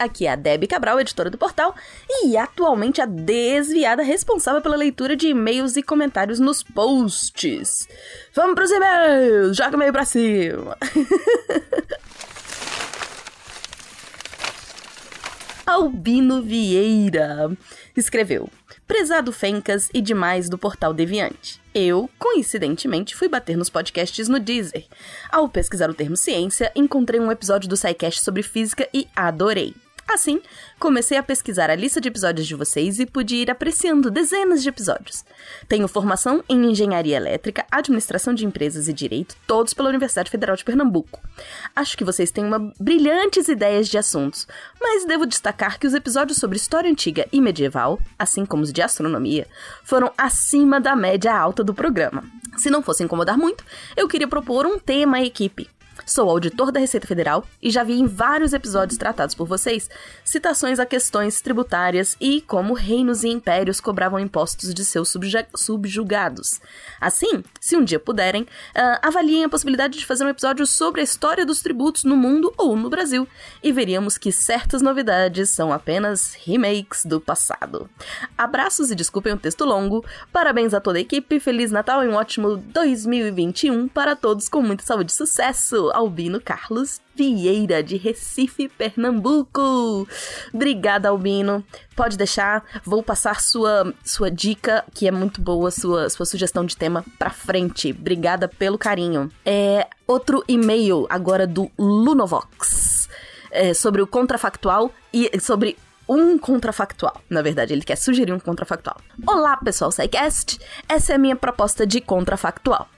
Aqui é a Debbie Cabral, editora do portal, e atualmente a desviada responsável pela leitura de e-mails e comentários nos posts. Vamos pros e-mails! Joga o e-mail pra cima! Albino Vieira escreveu: Prezado Fencas e demais do portal Deviante. Eu, coincidentemente, fui bater nos podcasts no Deezer. Ao pesquisar o termo ciência, encontrei um episódio do SciCast sobre física e adorei. Assim, comecei a pesquisar a lista de episódios de vocês e pude ir apreciando dezenas de episódios. Tenho formação em engenharia elétrica, administração de empresas e direito, todos pela Universidade Federal de Pernambuco. Acho que vocês têm uma brilhantes ideias de assuntos, mas devo destacar que os episódios sobre história antiga e medieval, assim como os de astronomia, foram acima da média alta do programa. Se não fosse incomodar muito, eu queria propor um tema à equipe. Sou auditor da Receita Federal e já vi em vários episódios tratados por vocês citações a questões tributárias e como reinos e impérios cobravam impostos de seus subjugados. Assim, se um dia puderem, uh, avaliem a possibilidade de fazer um episódio sobre a história dos tributos no mundo ou no Brasil e veríamos que certas novidades são apenas remakes do passado. Abraços e desculpem o texto longo. Parabéns a toda a equipe, Feliz Natal e um ótimo 2021 para todos com muita saúde e sucesso. Albino Carlos Vieira, de Recife, Pernambuco. Obrigada, Albino. Pode deixar, vou passar sua, sua dica, que é muito boa, sua, sua sugestão de tema pra frente. Obrigada pelo carinho. É outro e-mail agora do Lunovox. É, sobre o contrafactual e sobre um contrafactual. Na verdade, ele quer sugerir um contrafactual. Olá, pessoal SciCast! Essa é a minha proposta de contrafactual.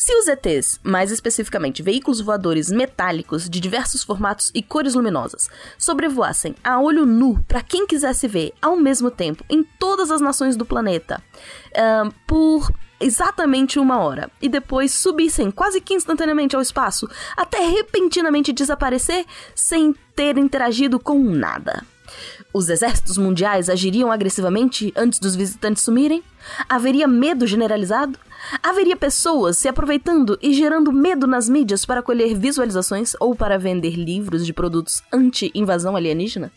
Se os ETs, mais especificamente veículos voadores metálicos de diversos formatos e cores luminosas, sobrevoassem a olho nu para quem quisesse ver ao mesmo tempo em todas as nações do planeta, uh, por exatamente uma hora e depois subissem quase que instantaneamente ao espaço até repentinamente desaparecer sem ter interagido com nada. Os exércitos mundiais agiriam agressivamente antes dos visitantes sumirem? Haveria medo generalizado? Haveria pessoas se aproveitando e gerando medo nas mídias para colher visualizações ou para vender livros de produtos anti-invasão alienígena?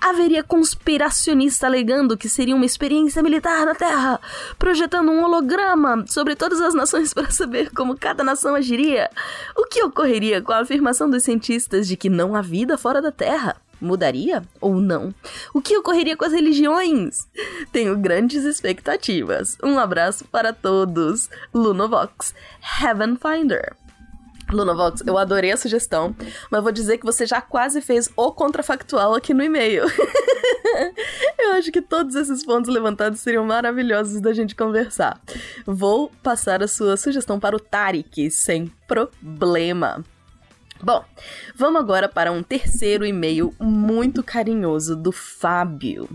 Haveria conspiracionista alegando que seria uma experiência militar na Terra, projetando um holograma sobre todas as nações para saber como cada nação agiria? O que ocorreria com a afirmação dos cientistas de que não há vida fora da Terra? Mudaria ou não? O que ocorreria com as religiões? Tenho grandes expectativas. Um abraço para todos. Lunovox, Heaven Finder. Lunovox, eu adorei a sugestão, mas vou dizer que você já quase fez o contrafactual aqui no e-mail. eu acho que todos esses pontos levantados seriam maravilhosos da gente conversar. Vou passar a sua sugestão para o Tarik, sem problema. Bom, vamos agora para um terceiro e-mail muito carinhoso do Fábio.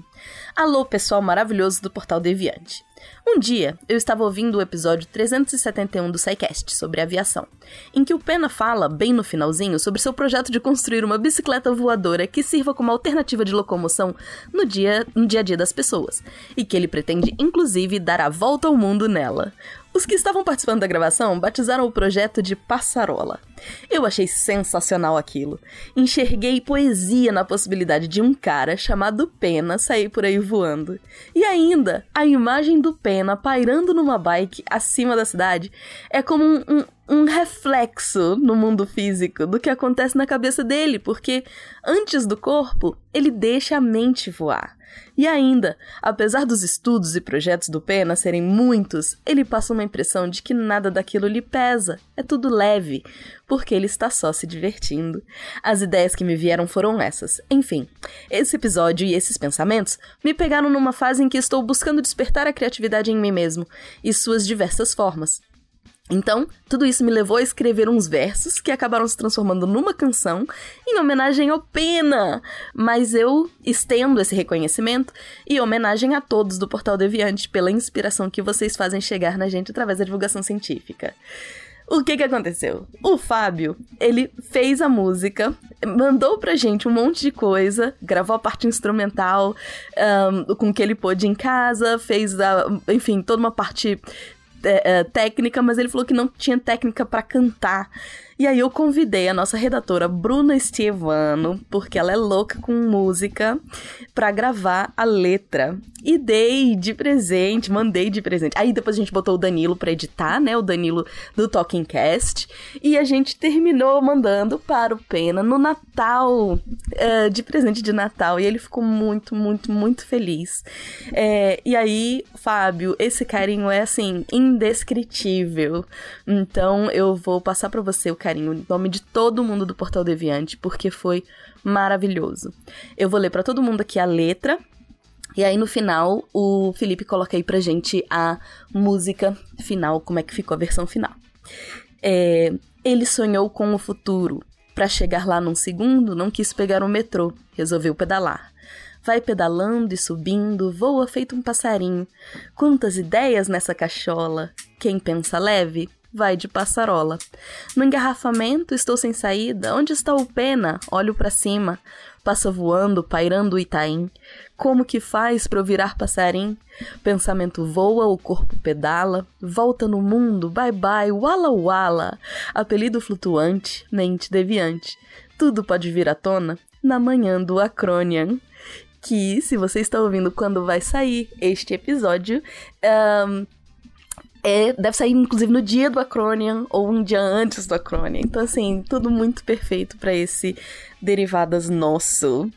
Alô, pessoal maravilhoso do Portal Deviante. Um dia, eu estava ouvindo o episódio 371 do SciCast sobre aviação, em que o Pena fala, bem no finalzinho, sobre seu projeto de construir uma bicicleta voadora que sirva como alternativa de locomoção no dia, no dia a dia das pessoas, e que ele pretende, inclusive, dar a volta ao mundo nela. Os que estavam participando da gravação batizaram o projeto de Passarola. Eu achei sensacional aquilo. Enxerguei poesia na possibilidade de um cara chamado Pena sair por aí voando. E ainda, a imagem do Pena pairando numa bike acima da cidade é como um, um um reflexo no mundo físico do que acontece na cabeça dele, porque antes do corpo, ele deixa a mente voar. E ainda, apesar dos estudos e projetos do Pena serem muitos, ele passa uma impressão de que nada daquilo lhe pesa, é tudo leve, porque ele está só se divertindo. As ideias que me vieram foram essas. Enfim, esse episódio e esses pensamentos me pegaram numa fase em que estou buscando despertar a criatividade em mim mesmo e suas diversas formas. Então, tudo isso me levou a escrever uns versos que acabaram se transformando numa canção em homenagem ao Pena. Mas eu estendo esse reconhecimento e homenagem a todos do Portal Deviante pela inspiração que vocês fazem chegar na gente através da divulgação científica. O que que aconteceu? O Fábio, ele fez a música, mandou pra gente um monte de coisa, gravou a parte instrumental um, com o que ele pôde em casa, fez, a, enfim, toda uma parte é, técnica, mas ele falou que não tinha técnica para cantar. E aí eu convidei a nossa redatora Bruna Estevano, porque ela é louca com música, para gravar a letra. E dei de presente, mandei de presente. Aí depois a gente botou o Danilo para editar, né? O Danilo do Talking Cast. E a gente terminou mandando para o Pena no Natal, uh, de presente de Natal. E ele ficou muito, muito, muito feliz. É, e aí, Fábio, esse carinho é assim, indescritível. Então eu vou passar para você o carinho em nome de todo mundo do Portal Deviante, porque foi maravilhoso. Eu vou ler para todo mundo aqui a letra e aí no final, o Felipe coloca aí pra gente a música final, como é que ficou a versão final. É, ele sonhou com o futuro. Para chegar lá num segundo, não quis pegar o metrô, resolveu pedalar. Vai pedalando e subindo, voa feito um passarinho. Quantas ideias nessa cachola! Quem pensa leve, vai de passarola. No engarrafamento, estou sem saída. Onde está o pena? Olho para cima. Passa voando, pairando o Itaim. Como que faz para eu virar passarim? Pensamento voa, o corpo pedala, volta no mundo, bye bye, wala wala. Apelido flutuante, mente deviante. Tudo pode vir à tona na manhã do Acronian. Que, se você está ouvindo quando vai sair este episódio, um, é, deve sair inclusive no dia do Acronian ou um dia antes do Acronian. Então, assim, tudo muito perfeito para esse Derivadas nosso.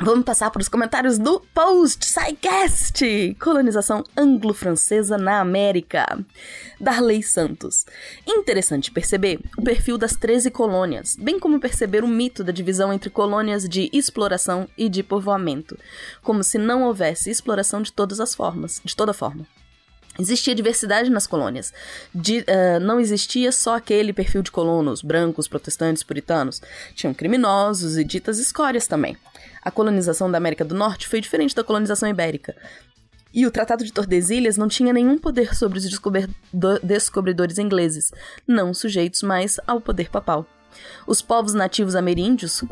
Vamos passar para os comentários do post SciCast! Colonização anglo-francesa na América. Darley Santos. Interessante perceber o perfil das 13 colônias, bem como perceber o mito da divisão entre colônias de exploração e de povoamento, como se não houvesse exploração de todas as formas, de toda forma. Existia diversidade nas colônias. De, uh, não existia só aquele perfil de colonos, brancos, protestantes, puritanos. Tinham criminosos e ditas escórias também. A colonização da América do Norte foi diferente da colonização ibérica. E o Tratado de Tordesilhas não tinha nenhum poder sobre os descobridores ingleses, não sujeitos mais ao poder papal. Os povos nativos ameríndios,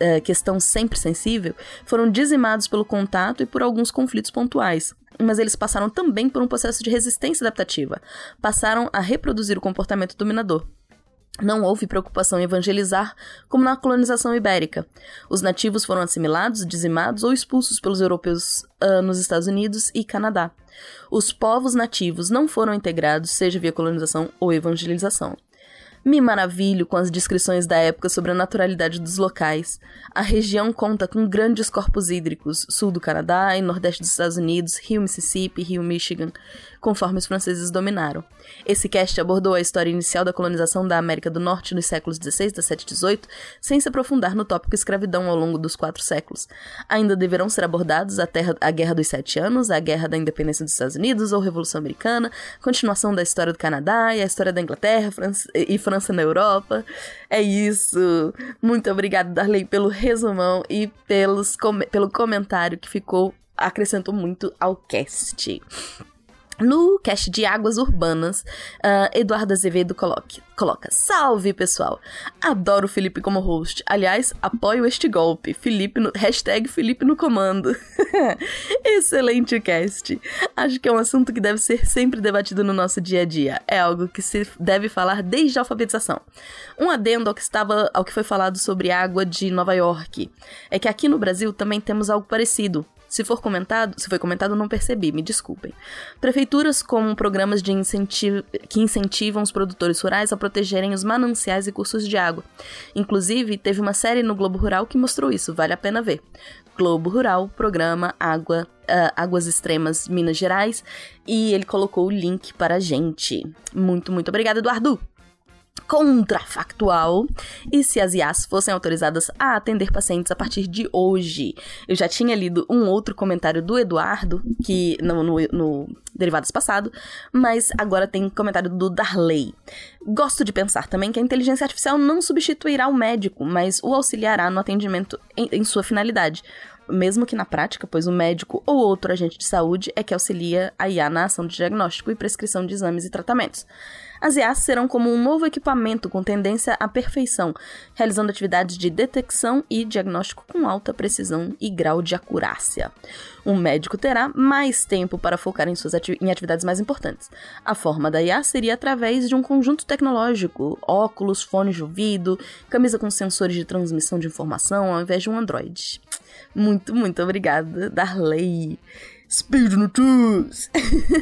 eh, questão sempre sensível, foram dizimados pelo contato e por alguns conflitos pontuais, mas eles passaram também por um processo de resistência adaptativa. Passaram a reproduzir o comportamento dominador. Não houve preocupação em evangelizar, como na colonização ibérica. Os nativos foram assimilados, dizimados ou expulsos pelos europeus uh, nos Estados Unidos e Canadá. Os povos nativos não foram integrados, seja via colonização ou evangelização. Me maravilho com as descrições da época sobre a naturalidade dos locais. A região conta com grandes corpos hídricos, sul do Canadá e nordeste dos Estados Unidos, rio Mississippi, rio Michigan, conforme os franceses dominaram. Esse cast abordou a história inicial da colonização da América do Norte nos séculos XVI, XVII e XVIII, sem se aprofundar no tópico escravidão ao longo dos quatro séculos. Ainda deverão ser abordados a, terra, a Guerra dos Sete Anos, a Guerra da Independência dos Estados Unidos ou Revolução Americana, continuação da história do Canadá e a história da Inglaterra França, e França na Europa. É isso. Muito obrigada, Darley, pelo resumão e pelos, com, pelo comentário que ficou acrescentou muito ao cast. No cast de Águas Urbanas, uh, Eduardo Azevedo coloque, coloca: Salve pessoal! Adoro o Felipe como host. Aliás, apoio este golpe. Felipe no, hashtag Felipe no comando. Excelente cast. Acho que é um assunto que deve ser sempre debatido no nosso dia a dia. É algo que se deve falar desde a alfabetização. Um adendo ao que estava, ao que foi falado sobre água de Nova York. É que aqui no Brasil também temos algo parecido se for comentado, se foi comentado, não percebi, me desculpem. Prefeituras com programas de incentivo, que incentivam os produtores rurais a protegerem os mananciais e cursos de água. Inclusive, teve uma série no Globo Rural que mostrou isso, vale a pena ver. Globo Rural, programa Água, uh, Águas Extremas Minas Gerais, e ele colocou o link para a gente. Muito, muito obrigada, Eduardo! Contrafactual e se as IAs fossem autorizadas a atender pacientes a partir de hoje. Eu já tinha lido um outro comentário do Eduardo, que no, no, no Derivados passado, mas agora tem comentário do Darley. Gosto de pensar também que a inteligência artificial não substituirá o médico, mas o auxiliará no atendimento em, em sua finalidade mesmo que na prática, pois o médico ou outro agente de saúde é que auxilia a IA na ação de diagnóstico e prescrição de exames e tratamentos. As IAs serão como um novo equipamento com tendência à perfeição, realizando atividades de detecção e diagnóstico com alta precisão e grau de acurácia. Um médico terá mais tempo para focar em suas ati em atividades mais importantes. A forma da IA seria através de um conjunto tecnológico, óculos, fones de ouvido, camisa com sensores de transmissão de informação, ao invés de um Android. Muito, muito obrigada, Darley. Speed Notícias!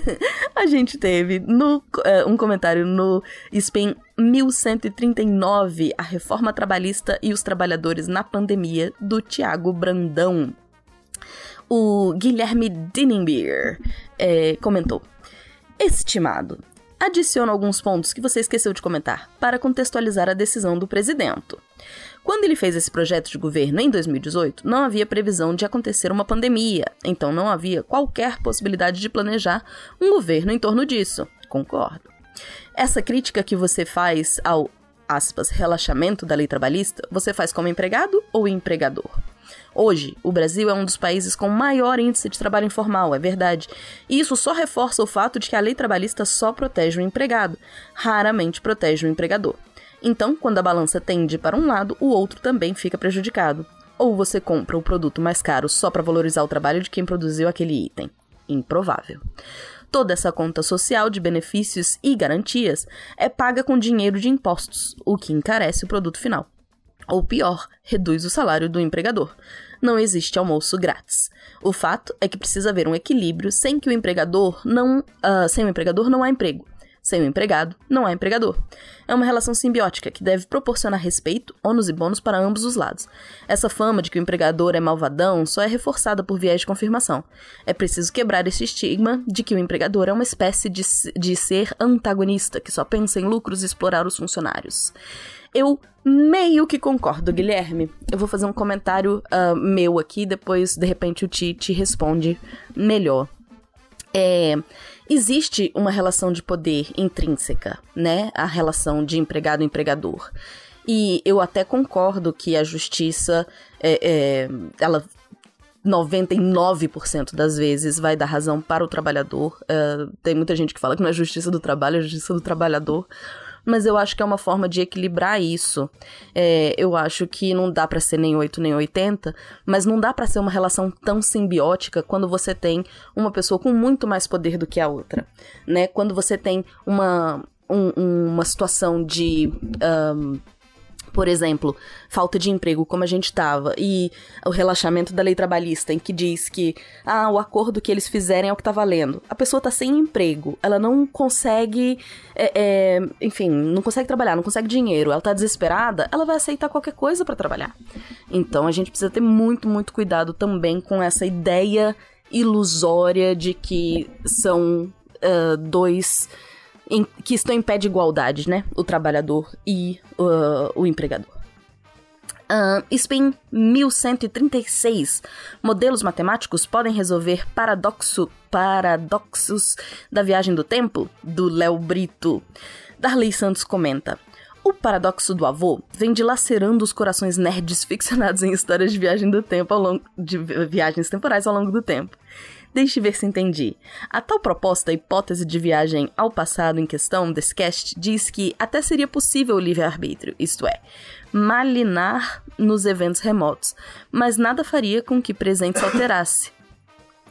a gente teve no, uh, um comentário no Spin 1139, A Reforma Trabalhista e os Trabalhadores na Pandemia, do Tiago Brandão. O Guilherme Dinenbier é, comentou: Estimado, adiciono alguns pontos que você esqueceu de comentar para contextualizar a decisão do presidente. Quando ele fez esse projeto de governo em 2018, não havia previsão de acontecer uma pandemia, então não havia qualquer possibilidade de planejar um governo em torno disso. Concordo. Essa crítica que você faz ao aspas, relaxamento da lei trabalhista, você faz como empregado ou empregador? Hoje, o Brasil é um dos países com maior índice de trabalho informal, é verdade. E isso só reforça o fato de que a lei trabalhista só protege o empregado, raramente protege o empregador. Então, quando a balança tende para um lado, o outro também fica prejudicado. Ou você compra o produto mais caro só para valorizar o trabalho de quem produziu aquele item. Improvável. Toda essa conta social de benefícios e garantias é paga com dinheiro de impostos, o que encarece o produto final. Ou pior, reduz o salário do empregador. Não existe almoço grátis. O fato é que precisa haver um equilíbrio sem que o empregador não. Uh, sem o empregador não há emprego. Sem o empregado, não há empregador. É uma relação simbiótica que deve proporcionar respeito, ônus e bônus para ambos os lados. Essa fama de que o empregador é malvadão só é reforçada por viés de confirmação. É preciso quebrar esse estigma de que o empregador é uma espécie de, de ser antagonista que só pensa em lucros e explorar os funcionários. Eu meio que concordo, Guilherme. Eu vou fazer um comentário uh, meu aqui, depois, de repente, o Ti te responde melhor. É existe uma relação de poder intrínseca, né? A relação de empregado-empregador. E eu até concordo que a justiça, é, é, ela 99% das vezes vai dar razão para o trabalhador. Uh, tem muita gente que fala que não é justiça do trabalho, é justiça do trabalhador mas eu acho que é uma forma de equilibrar isso. É, eu acho que não dá para ser nem 8 nem 80, mas não dá para ser uma relação tão simbiótica quando você tem uma pessoa com muito mais poder do que a outra, né? Quando você tem uma, um, uma situação de um, por exemplo, falta de emprego, como a gente estava, e o relaxamento da lei trabalhista, em que diz que ah, o acordo que eles fizerem é o que está valendo. A pessoa está sem emprego, ela não consegue, é, é, enfim, não consegue trabalhar, não consegue dinheiro, ela está desesperada, ela vai aceitar qualquer coisa para trabalhar. Então a gente precisa ter muito, muito cuidado também com essa ideia ilusória de que são uh, dois em, que estão em pé de igualdade, né? O trabalhador e uh, o empregador. Uh, Spin 1136. Modelos matemáticos podem resolver paradoxo, paradoxos da viagem do tempo? Do Léo Brito. Darley Santos comenta. O paradoxo do avô vem dilacerando os corações nerds ficcionados em histórias de viagem do tempo ao longo de viagens temporais ao longo do tempo. Deixe ver se entendi. A tal proposta, a hipótese de viagem ao passado em questão desse cast diz que até seria possível o livre-arbítrio, isto é, malinar nos eventos remotos, mas nada faria com que presente se alterasse.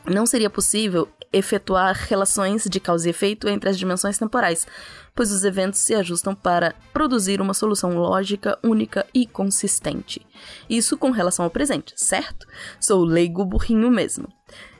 Não seria possível efetuar relações de causa e efeito entre as dimensões temporais, pois os eventos se ajustam para produzir uma solução lógica, única e consistente. Isso com relação ao presente, certo? Sou leigo burrinho mesmo.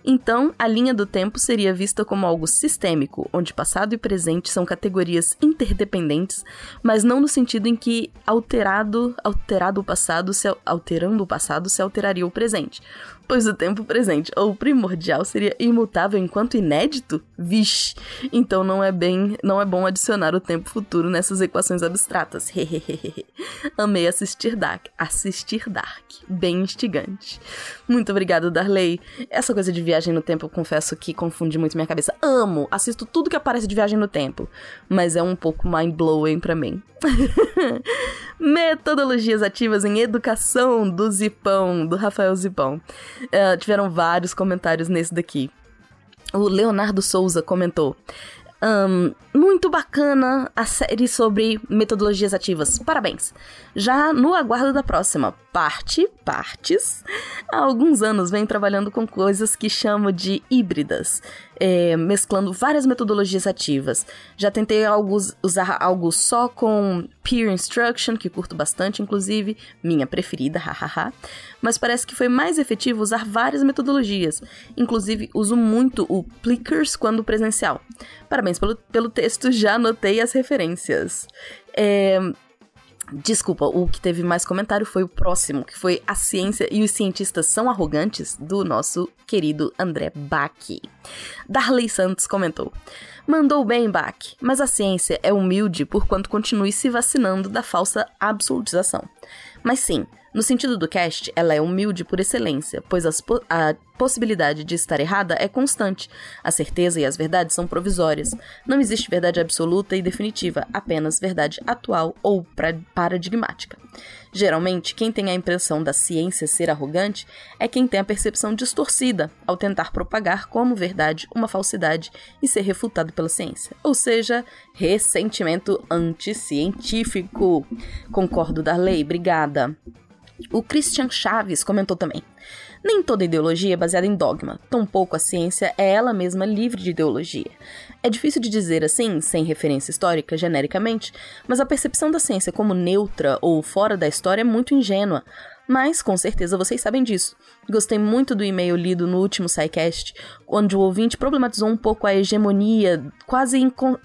Então, a linha do tempo seria vista como algo sistêmico, onde passado e presente são categorias interdependentes, mas não no sentido em que alterado, alterado o passado, se, alterando o passado se alteraria o presente pois o tempo presente ou primordial seria imutável enquanto inédito? Vixe! Então não é bem, não é bom adicionar o tempo futuro nessas equações abstratas. Amei assistir Dark, assistir Dark, bem instigante. Muito obrigada, Darley. Essa coisa de viagem no tempo, confesso que confunde muito minha cabeça. Amo, assisto tudo que aparece de viagem no tempo, mas é um pouco mind blowing para mim. Metodologias ativas em educação do Zipão, do Rafael Zipão. Uh, tiveram vários comentários nesse daqui. O Leonardo Souza comentou. Um, muito bacana a série sobre metodologias ativas. Parabéns! Já no aguardo da próxima parte, partes, há alguns anos venho trabalhando com coisas que chamo de híbridas, é, mesclando várias metodologias ativas. Já tentei alguns, usar algo só com peer instruction, que curto bastante, inclusive, minha preferida, hahaha. Mas parece que foi mais efetivo usar várias metodologias. Inclusive, uso muito o Plickers quando presencial. Parabéns pelo, pelo texto, já anotei as referências. É, Desculpa, o que teve mais comentário foi o próximo, que foi A Ciência e os Cientistas São Arrogantes, do nosso querido André Bach. Darley Santos comentou: Mandou bem, Bach, mas a ciência é humilde por quanto continue se vacinando da falsa absolutização. Mas sim, no sentido do cast, ela é humilde por excelência, pois po a possibilidade de estar errada é constante. A certeza e as verdades são provisórias. Não existe verdade absoluta e definitiva, apenas verdade atual ou paradigmática. Geralmente, quem tem a impressão da ciência ser arrogante é quem tem a percepção distorcida ao tentar propagar como verdade uma falsidade e ser refutado pela ciência. Ou seja, ressentimento anticientífico. Concordo, Darley, obrigada. O Christian Chaves comentou também. Nem toda ideologia é baseada em dogma, tampouco a ciência é ela mesma livre de ideologia. É difícil de dizer assim, sem referência histórica, genericamente, mas a percepção da ciência como neutra ou fora da história é muito ingênua. Mas, com certeza, vocês sabem disso. Gostei muito do e-mail lido no último SciCast, onde o ouvinte problematizou um pouco a hegemonia quase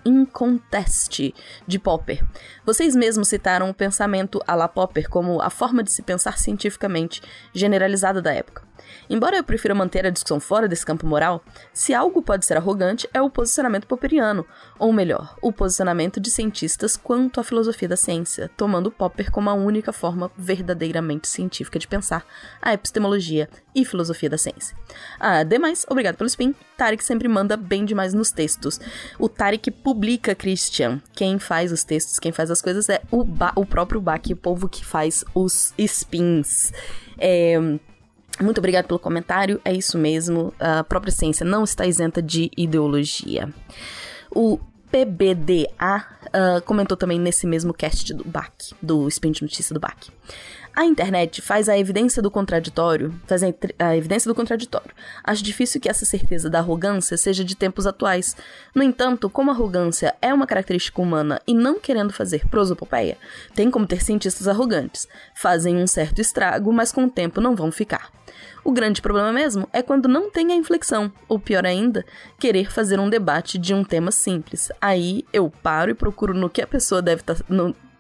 inconteste de Popper. Vocês mesmos citaram o pensamento à la Popper como a forma de se pensar cientificamente generalizada da época. Embora eu prefira manter a discussão fora desse campo moral, se algo pode ser arrogante é o posicionamento popperiano, ou melhor, o posicionamento de cientistas quanto à filosofia da ciência, tomando Popper como a única forma verdadeiramente científica de pensar a epistemologia e filosofia da ciência. Ah, demais, obrigado pelo spin. Tarek sempre manda bem demais nos textos. O Tarek publica Christian. Quem faz os textos, quem faz as coisas é o, ba o próprio Bach, o povo que faz os spins. É, muito obrigado pelo comentário, é isso mesmo. A própria ciência não está isenta de ideologia. O PBDA uh, ah, comentou também nesse mesmo cast do BAC, do Spin de Notícia do BAC. A internet faz a evidência do contraditório, faz a, a, evidência do contraditório. Acho difícil que essa certeza da arrogância seja de tempos atuais. No entanto, como a arrogância é uma característica humana e não querendo fazer prosopopeia, tem como ter cientistas arrogantes. Fazem um certo estrago, mas com o tempo não vão ficar. O grande problema mesmo é quando não tem a inflexão, ou pior ainda, querer fazer um debate de um tema simples. Aí eu paro e procuro no que a pessoa deve estar. Tá,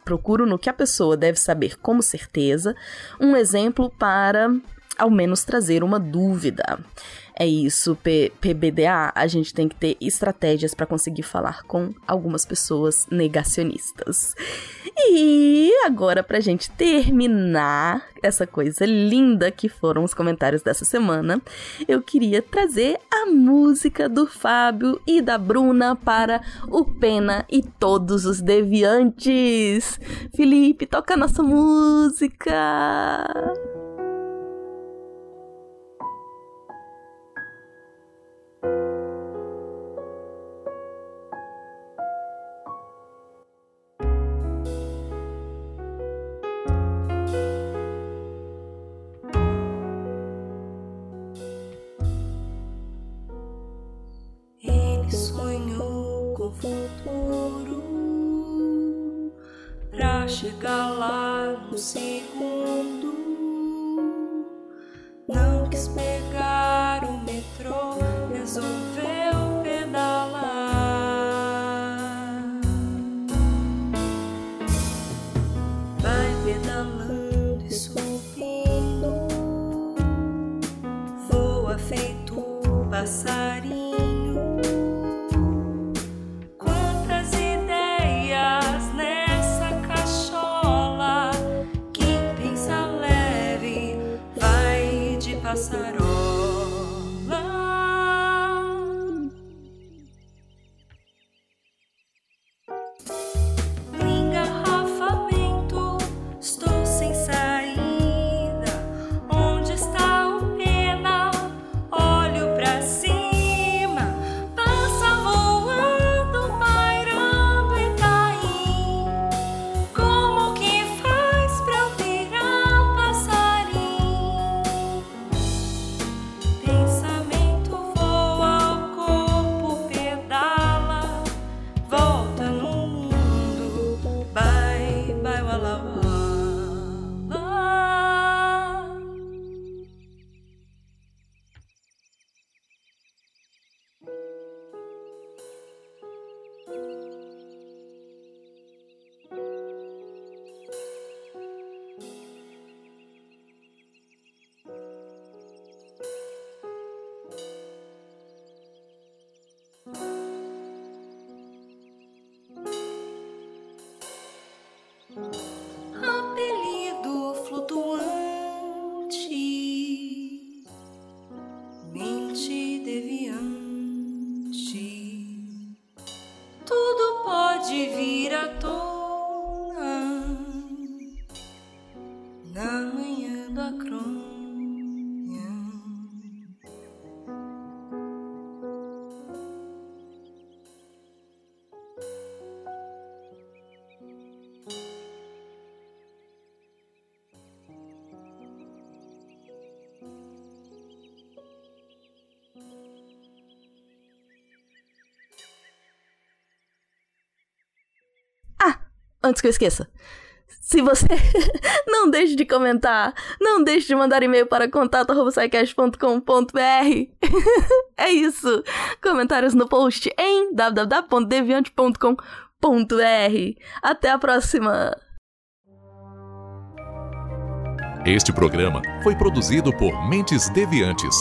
procuro no que a pessoa deve saber como certeza um exemplo para ao menos trazer uma dúvida. É isso, P PBDA, a gente tem que ter estratégias para conseguir falar com algumas pessoas negacionistas. E agora, pra gente terminar essa coisa linda que foram os comentários dessa semana, eu queria trazer a música do Fábio e da Bruna para o Pena e todos os deviantes. Felipe, toca a nossa música! Lá no segundo. Não quis pegar o metrô, resolveu pedalar. Vai pedalando e subindo, voa feito passarinho. Antes que eu esqueça. Se você não deixe de comentar, não deixe de mandar e-mail para contato.com.br. é isso. Comentários no post em www.deviante.com.br. Até a próxima. Este programa foi produzido por Mentes Deviantes.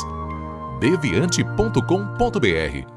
deviante.com.br